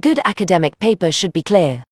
Good academic paper should be clear.